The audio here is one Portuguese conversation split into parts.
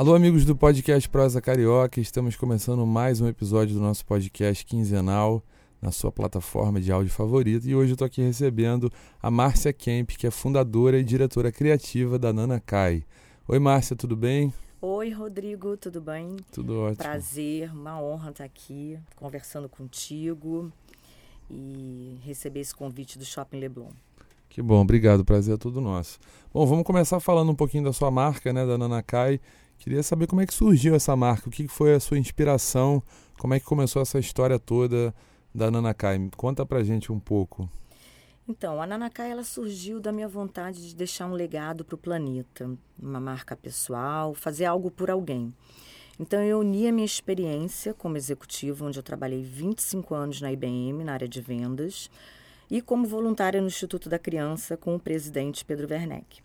Alô, amigos do podcast Prosa Carioca, estamos começando mais um episódio do nosso podcast quinzenal na sua plataforma de áudio favorita e hoje eu estou aqui recebendo a Márcia Kemp, que é fundadora e diretora criativa da Nana Kai. Oi, Márcia, tudo bem? Oi, Rodrigo, tudo bem? Tudo ótimo. Prazer, uma honra estar aqui conversando contigo e receber esse convite do Shopping Leblon. Que bom, obrigado, prazer é todo nosso. Bom, vamos começar falando um pouquinho da sua marca, né, da Nana Kai. Queria saber como é que surgiu essa marca, o que foi a sua inspiração, como é que começou essa história toda da Nanakai. Conta pra gente um pouco. Então, a Nanakai ela surgiu da minha vontade de deixar um legado para o planeta, uma marca pessoal, fazer algo por alguém. Então, eu uni a minha experiência como executiva, onde eu trabalhei 25 anos na IBM, na área de vendas, e como voluntária no Instituto da Criança com o presidente Pedro Werneck.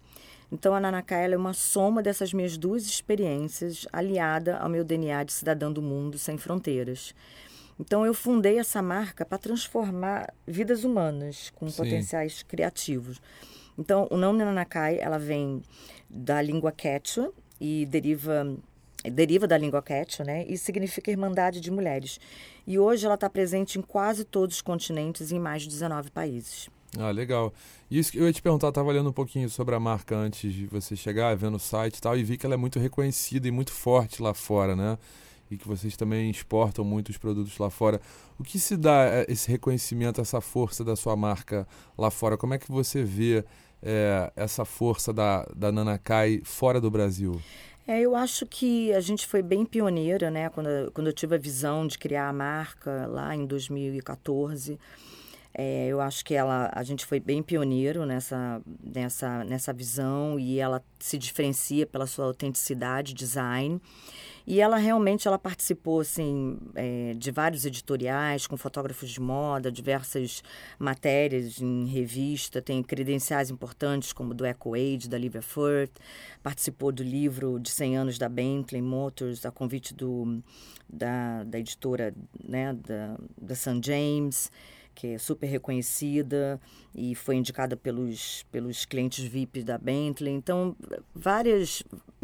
Então, a Nanakai é uma soma dessas minhas duas experiências, aliada ao meu DNA de cidadã do mundo sem fronteiras. Então, eu fundei essa marca para transformar vidas humanas com Sim. potenciais criativos. Então, o nome Nanakai, ela vem da língua quechua e deriva deriva da língua quechua, né? E significa Irmandade de Mulheres. E hoje ela está presente em quase todos os continentes e em mais de 19 países. Ah, legal. Isso eu ia te perguntar, estava olhando um pouquinho sobre a marca antes de você chegar, vendo o site e tal, e vi que ela é muito reconhecida e muito forte lá fora, né? E que vocês também exportam muitos produtos lá fora. O que se dá eh, esse reconhecimento, essa força da sua marca lá fora? Como é que você vê é, essa força da, da Nanakai fora do Brasil? É, eu acho que a gente foi bem pioneira, né? Quando, quando eu tive a visão de criar a marca lá em 2014. É, eu acho que ela, a gente foi bem pioneiro nessa, nessa, nessa visão e ela se diferencia pela sua autenticidade, design. E ela realmente ela participou assim, é, de vários editoriais com fotógrafos de moda, diversas matérias em revista, tem credenciais importantes como do Eco Age, da Livia Firth, participou do livro de 100 anos da Bentley Motors, a convite do, da, da editora né, da, da St. James que é super reconhecida e foi indicada pelos, pelos clientes VIP da Bentley. Então, várias.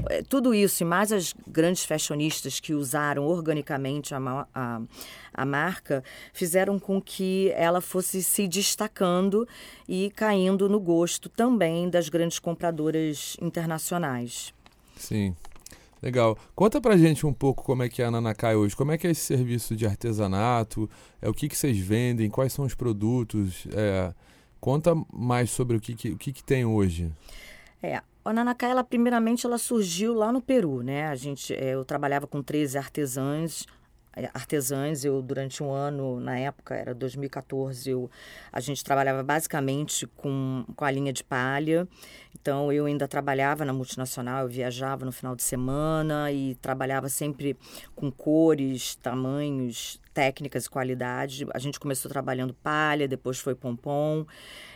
É, tudo isso e mais as grandes fashionistas que usaram organicamente a, a, a marca fizeram com que ela fosse se destacando e caindo no gosto também das grandes compradoras internacionais. Sim. Legal. Conta pra gente um pouco como é que é a Nanacai hoje. Como é que é esse serviço de artesanato? É, o que, que vocês vendem? Quais são os produtos? É, conta mais sobre o que, que, o que, que tem hoje. É, a Nanacai, ela, primeiramente, ela surgiu lá no Peru, né? A gente, é, eu trabalhava com 13 artesãs artesãs. Eu, durante um ano, na época, era 2014, eu, a gente trabalhava basicamente com, com a linha de palha. Então, eu ainda trabalhava na multinacional, eu viajava no final de semana e trabalhava sempre com cores, tamanhos, técnicas e qualidade. A gente começou trabalhando palha, depois foi pompom.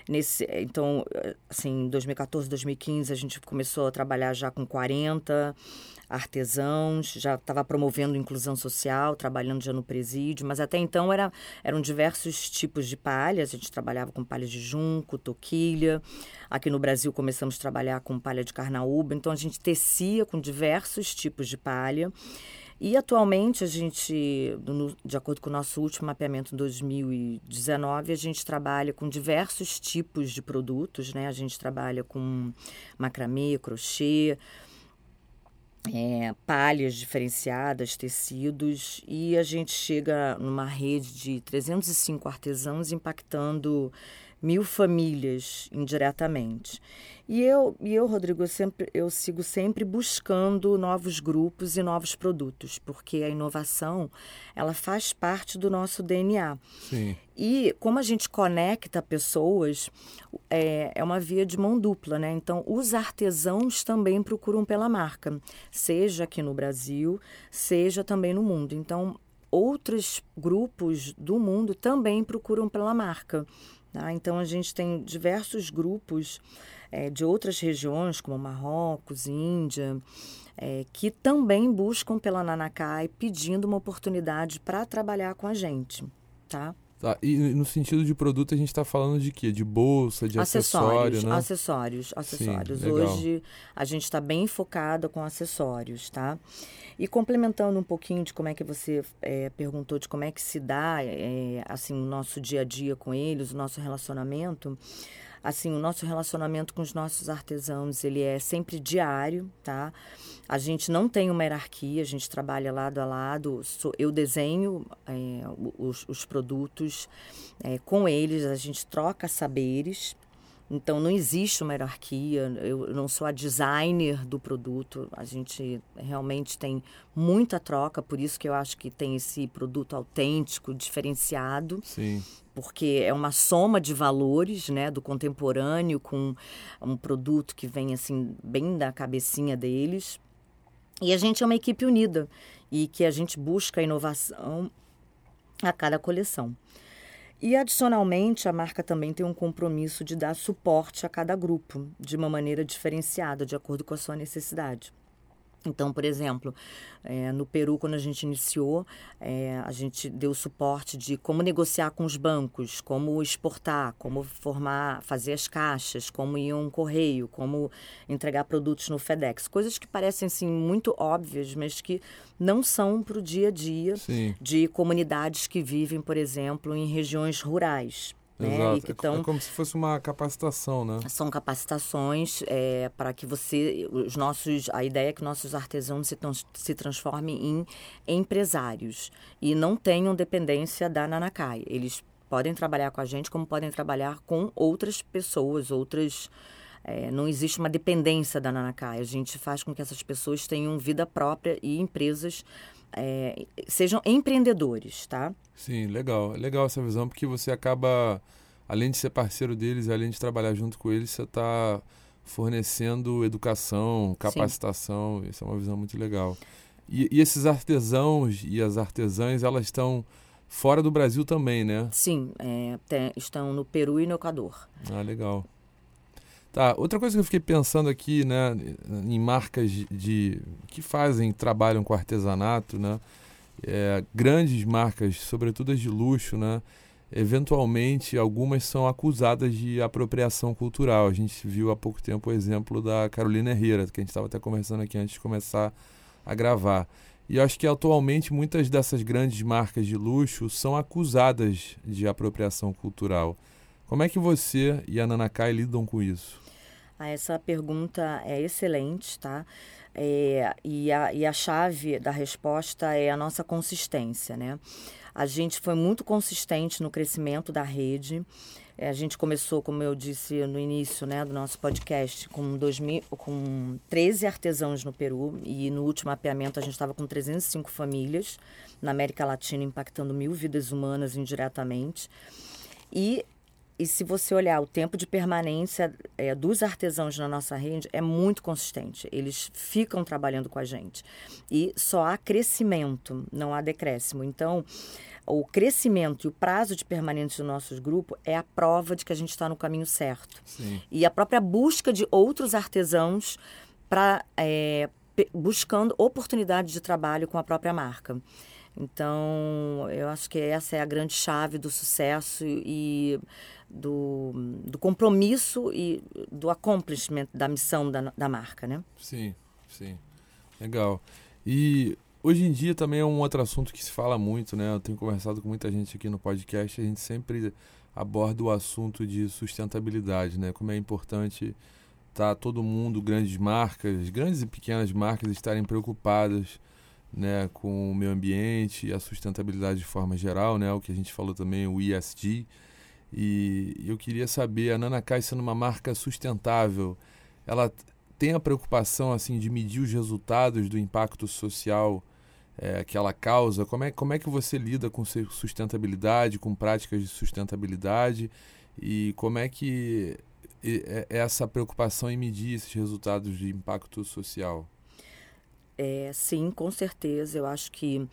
Nesse, então, assim, em 2014, 2015, a gente começou a trabalhar já com 40 artesãos, já estava promovendo inclusão social, trabalhando já no presídio, mas até então era, eram diversos tipos de palhas. A gente trabalhava com palha de junco, toquilha. Aqui no Brasil começamos a trabalhar com palha de carnaúba, então a gente tecia com diversos tipos de palha. E atualmente a gente, de acordo com o nosso último mapeamento em 2019, a gente trabalha com diversos tipos de produtos, né? A gente trabalha com macramê, crochê, é, palhas diferenciadas, tecidos, e a gente chega numa rede de 305 artesãos impactando mil famílias indiretamente. E eu, e eu Rodrigo, eu, sempre, eu sigo sempre buscando novos grupos e novos produtos, porque a inovação ela faz parte do nosso DNA. Sim. E como a gente conecta pessoas, é, é uma via de mão dupla, né? Então, os artesãos também procuram pela marca, seja aqui no Brasil, seja também no mundo. Então, outros grupos do mundo também procuram pela marca. Tá? Então, a gente tem diversos grupos é, de outras regiões, como Marrocos, Índia, é, que também buscam pela Nanacai pedindo uma oportunidade para trabalhar com a gente, tá? Tá, e no sentido de produto a gente está falando de quê? De bolsa, de acessórios, acessório, né? Acessórios, acessórios. Sim, Hoje a gente está bem focado com acessórios, tá? E complementando um pouquinho de como é que você é, perguntou de como é que se dá é, assim o nosso dia a dia com eles, o nosso relacionamento assim, o nosso relacionamento com os nossos artesãos, ele é sempre diário, tá? A gente não tem uma hierarquia, a gente trabalha lado a lado. Eu desenho é, os, os, produtos é, com eles, a gente troca saberes. Então não existe uma hierarquia, eu não sou a designer do produto, a gente realmente tem muita troca, por isso que eu acho que tem esse produto autêntico, diferenciado. Sim porque é uma soma de valores, né, do contemporâneo com um produto que vem assim bem da cabecinha deles. E a gente é uma equipe unida e que a gente busca inovação a cada coleção. E adicionalmente, a marca também tem um compromisso de dar suporte a cada grupo de uma maneira diferenciada, de acordo com a sua necessidade. Então, por exemplo, é, no Peru, quando a gente iniciou, é, a gente deu suporte de como negociar com os bancos, como exportar, como formar, fazer as caixas, como ir um correio, como entregar produtos no FedEx. Coisas que parecem assim, muito óbvias, mas que não são para o dia a dia Sim. de comunidades que vivem, por exemplo, em regiões rurais. Né? Exato. Que tão... É como se fosse uma capacitação, né? São capacitações é, para que você, os nossos, a ideia é que nossos artesãos se, se transformem em empresários e não tenham dependência da Nanacai. Eles podem trabalhar com a gente, como podem trabalhar com outras pessoas, outras. É, não existe uma dependência da Nanacai. A gente faz com que essas pessoas tenham vida própria e empresas é, sejam empreendedores, tá? Sim, legal. É legal essa visão, porque você acaba, além de ser parceiro deles, além de trabalhar junto com eles, você está fornecendo educação, capacitação. Sim. Isso é uma visão muito legal. E, e, esses artesãos e as artesãs, elas estão fora do Brasil também, né? Sim, é, tem, estão no Peru e no Equador. Ah, legal. Tá, outra coisa que eu fiquei pensando aqui, né, em marcas de que fazem, trabalham com artesanato, né, é, grandes marcas, sobretudo as de luxo, né, eventualmente algumas são acusadas de apropriação cultural. A gente viu há pouco tempo o exemplo da Carolina Herrera, que a gente estava até conversando aqui antes de começar a gravar. E acho que atualmente muitas dessas grandes marcas de luxo são acusadas de apropriação cultural. Como é que você e a Nanakai lidam com isso? Ah, essa pergunta é excelente, tá? É, e, a, e a chave da resposta é a nossa consistência, né? A gente foi muito consistente no crescimento da rede. É, a gente começou, como eu disse no início né, do nosso podcast, com, 2000, com 13 artesãos no Peru e no último mapeamento a gente estava com 305 famílias na América Latina, impactando mil vidas humanas indiretamente. E e se você olhar o tempo de permanência é, dos artesãos na nossa rede, é muito consistente. Eles ficam trabalhando com a gente. E só há crescimento, não há decréscimo. Então, o crescimento e o prazo de permanência do nosso grupo é a prova de que a gente está no caminho certo. Sim. E a própria busca de outros artesãos para é, buscando oportunidades de trabalho com a própria marca. Então, eu acho que essa é a grande chave do sucesso e do, do compromisso e do accomplishment da missão da, da marca, né? Sim, sim. Legal. E hoje em dia também é um outro assunto que se fala muito, né? Eu tenho conversado com muita gente aqui no podcast, a gente sempre aborda o assunto de sustentabilidade, né? Como é importante tá todo mundo, grandes marcas, grandes e pequenas marcas estarem preocupadas né, com o meio ambiente e a sustentabilidade de forma geral, né, o que a gente falou também, o ESG. E eu queria saber, a Nanacai sendo uma marca sustentável, ela tem a preocupação assim de medir os resultados do impacto social é, que ela causa? Como é, como é que você lida com sustentabilidade, com práticas de sustentabilidade e como é que é essa preocupação em medir esses resultados de impacto social? É, sim, com certeza. Eu acho que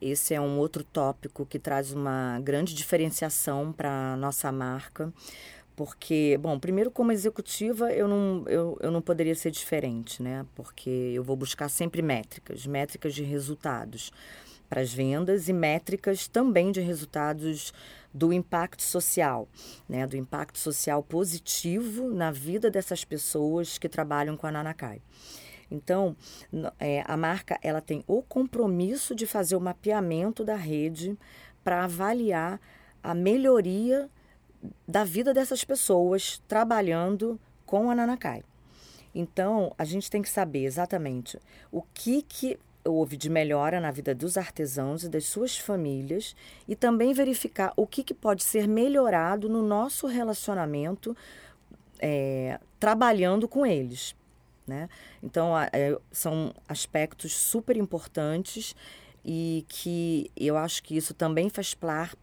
esse é um outro tópico que traz uma grande diferenciação para a nossa marca. Porque, bom, primeiro como executiva eu não, eu, eu não poderia ser diferente, né? Porque eu vou buscar sempre métricas, métricas de resultados para as vendas e métricas também de resultados do impacto social, né? Do impacto social positivo na vida dessas pessoas que trabalham com a Nanacai. Então, é, a marca ela tem o compromisso de fazer o mapeamento da rede para avaliar a melhoria da vida dessas pessoas trabalhando com a Nanacai. Então, a gente tem que saber exatamente o que, que houve de melhora na vida dos artesãos e das suas famílias e também verificar o que, que pode ser melhorado no nosso relacionamento é, trabalhando com eles. Né? Então, é, são aspectos super importantes e que eu acho que isso também faz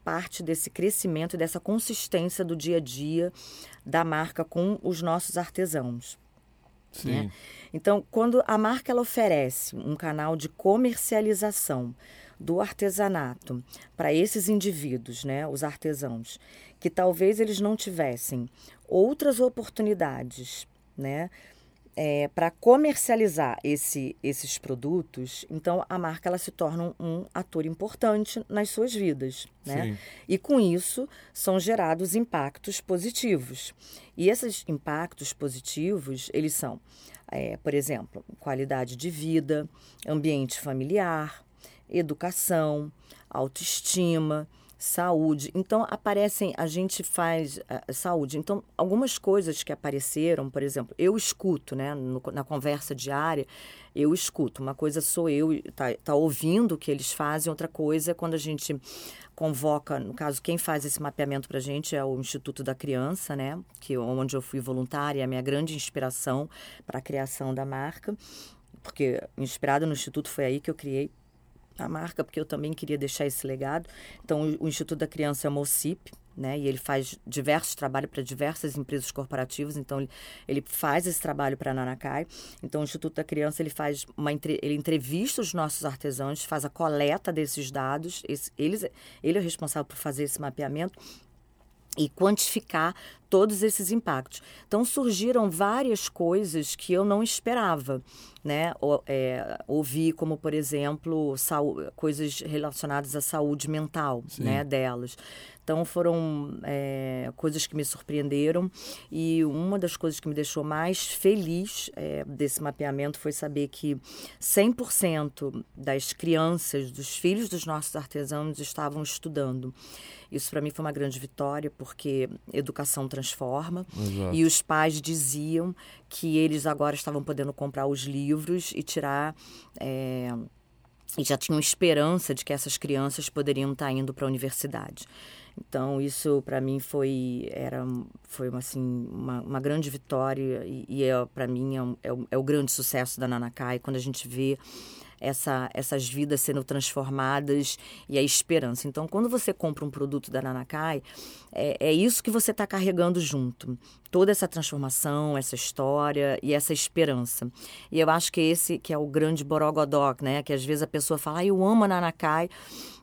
parte desse crescimento, dessa consistência do dia a dia da marca com os nossos artesãos. Sim. Né? Então, quando a marca ela oferece um canal de comercialização do artesanato para esses indivíduos, né, os artesãos, que talvez eles não tivessem outras oportunidades, né, é, para comercializar esse, esses produtos, então a marca ela se torna um, um ator importante nas suas vidas, né? E com isso são gerados impactos positivos. E esses impactos positivos eles são, é, por exemplo, qualidade de vida, ambiente familiar, educação, autoestima saúde. Então aparecem, a gente faz uh, saúde. Então algumas coisas que apareceram, por exemplo, eu escuto, né, no, na conversa diária, eu escuto. Uma coisa sou eu tá, tá ouvindo o que eles fazem, outra coisa é quando a gente convoca, no caso quem faz esse mapeamento para a gente é o Instituto da Criança, né, que onde eu fui voluntária, é a minha grande inspiração para a criação da marca, porque inspirada no Instituto foi aí que eu criei a marca, porque eu também queria deixar esse legado. Então, o, Instituto da Criança é o MOCIP, né? E ele faz diversos trabalhos para diversas empresas corporativas. Então, ele, ele faz esse trabalho para a Nanacai. Então, o Instituto da Criança, ele faz uma ele entrevista os nossos artesãos, faz a coleta desses dados. Esse, eles, ele é o responsável por fazer esse mapeamento e quantificar todos esses impactos. Então surgiram várias coisas que eu não esperava, né? É, ouvi como por exemplo coisas relacionadas à saúde mental, Sim. né, delas. Então foram é, coisas que me surpreenderam e uma das coisas que me deixou mais feliz é, desse mapeamento foi saber que 100% das crianças, dos filhos dos nossos artesãos estavam estudando. Isso para mim foi uma grande vitória, porque educação transforma. Exato. E os pais diziam que eles agora estavam podendo comprar os livros e tirar. É, e já tinham esperança de que essas crianças poderiam estar indo para a universidade. Então isso para mim foi era foi uma, assim uma, uma grande vitória e, e é, para mim é, um, é, o, é, o, grande sucesso da Nanacai quando a gente vê essa, essas vidas sendo transformadas e a esperança. Então, quando você compra um produto da Nanacai, é, é isso que você está carregando junto. Toda essa transformação, essa história e essa esperança. E eu acho que esse que é o grande borogodó, né? Que às vezes a pessoa fala, ah, eu amo a Nanacai,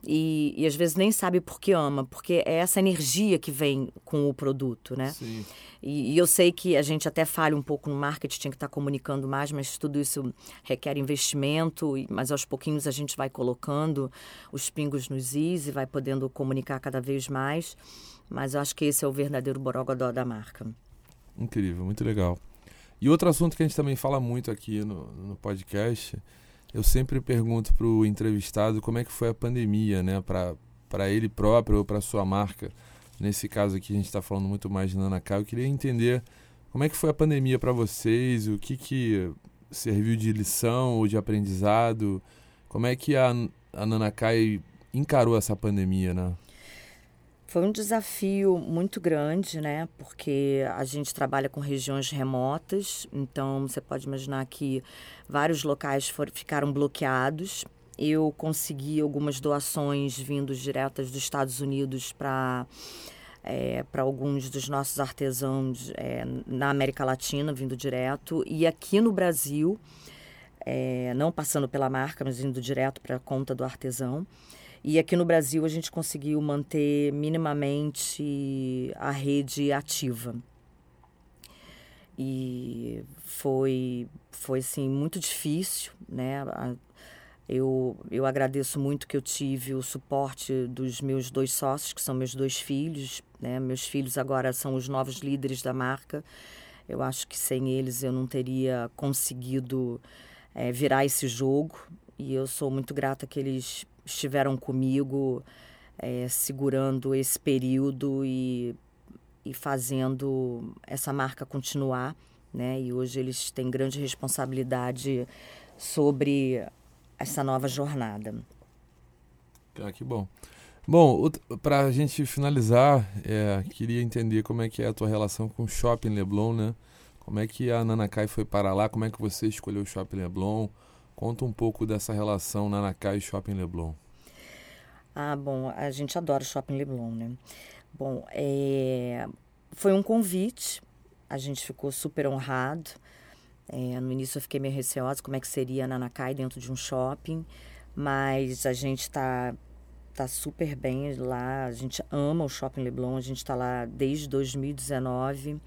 e, e às vezes nem sabe por que ama, porque é essa energia que vem com o produto, né? Sim. E, e, eu sei que a gente até falha um pouco no marketing, tinha que estar comunicando mais, mas tudo isso requer investimento, mas aos pouquinhos a gente vai colocando os pingos nos is e vai podendo comunicar cada vez mais. Mas eu acho que esse é o verdadeiro borogodó da marca. Incrível, muito legal. E outro assunto que a gente também fala muito aqui no, no podcast, eu sempre pergunto para o entrevistado como é que foi a pandemia, né, para ele próprio ou para sua marca. Nesse caso aqui a gente está falando muito mais de Nanacai. Eu queria entender como é que foi a pandemia para vocês, o que, que serviu de lição ou de aprendizado, como é que a, a Nanacai encarou essa pandemia, né? Foi um desafio muito grande, né? Porque a gente trabalha com regiões remotas, então você pode imaginar que vários locais foram, ficaram bloqueados. Eu consegui algumas doações vindos diretas dos Estados Unidos para é, para alguns dos nossos artesãos é, na América Latina, vindo direto, e aqui no Brasil, é, não passando pela marca, mas indo direto para a conta do artesão. E aqui no Brasil a gente conseguiu manter minimamente a rede ativa. E foi, foi assim, muito difícil, né? Eu, eu agradeço muito que eu tive o suporte dos meus dois sócios, que são meus dois filhos. Né? Meus filhos agora são os novos líderes da marca. Eu acho que sem eles eu não teria conseguido é, virar esse jogo. E eu sou muito grata que eles estiveram comigo é, segurando esse período e, e fazendo essa marca continuar. Né? E hoje eles têm grande responsabilidade sobre essa nova jornada. Ah, que bom. Bom, para a gente finalizar, é, queria entender como é que é a tua relação com o Shopping Leblon, né? Como é que a Nanakai foi para lá? Como é que você escolheu o Shopping Leblon? Conta um pouco dessa relação Nanacai e Shopping Leblon. Ah, bom, a gente adora o Shopping Leblon, né? Bom, é... foi um convite, a gente ficou super honrado. É, no início eu fiquei meio receosa como é que seria a Nanacai dentro de um shopping, mas a gente está tá super bem lá, a gente ama o Shopping Leblon, a gente está lá desde 2019.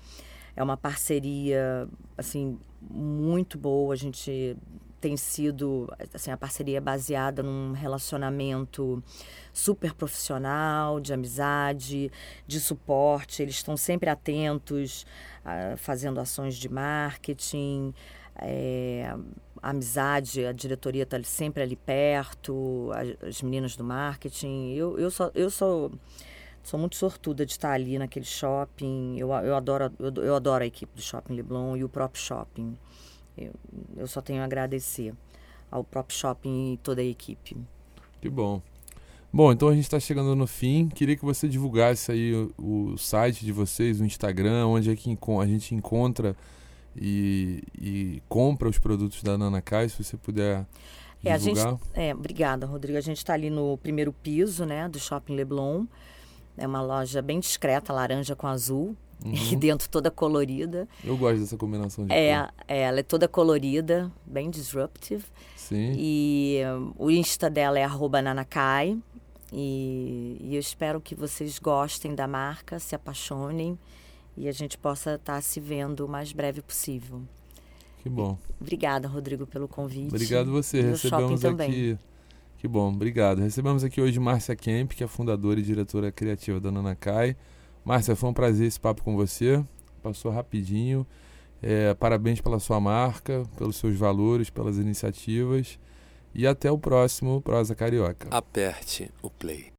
É uma parceria assim muito boa, a gente tem sido assim a parceria é baseada num relacionamento super profissional, de amizade, de suporte. Eles estão sempre atentos, uh, fazendo ações de marketing. É, a amizade, a diretoria está sempre ali perto, as, as meninas do marketing. Eu, eu, só, eu sou, sou muito sortuda de estar ali naquele shopping. Eu, eu, adoro, eu, eu adoro a equipe do Shopping Leblon e o próprio shopping. Eu, eu só tenho a agradecer ao próprio shopping e toda a equipe. Que bom. Bom, então a gente está chegando no fim. Queria que você divulgasse aí o, o, site de vocês, o Instagram, onde é que a gente encontra e, e compra os produtos da Nana Kai, se você puder é, a gente, é, obrigada, Rodrigo. A gente está ali no primeiro piso, né, do Shopping Leblon. É uma loja bem discreta, laranja com azul. Uhum. E dentro toda colorida. Eu gosto dessa combinação de é, cor. É, ela é toda colorida, bem disruptive. Sim. E um, o Insta dela é nanakai. E, e, eu espero que vocês gostem da marca, se apaixonem e a gente possa estar tá se vendo o mais breve possível. Que bom. Obrigada, Rodrigo, pelo convite. Obrigado você. Recebemos aqui. Também. Que bom, obrigado. Recebemos aqui hoje Márcia Kemp, que é fundadora e diretora criativa da Nanakai. Márcia, foi um prazer esse papo com você. Passou rapidinho. É, parabéns pela sua marca, pelos seus valores, pelas iniciativas. E até o próximo Prosa Carioca. Aperte o play.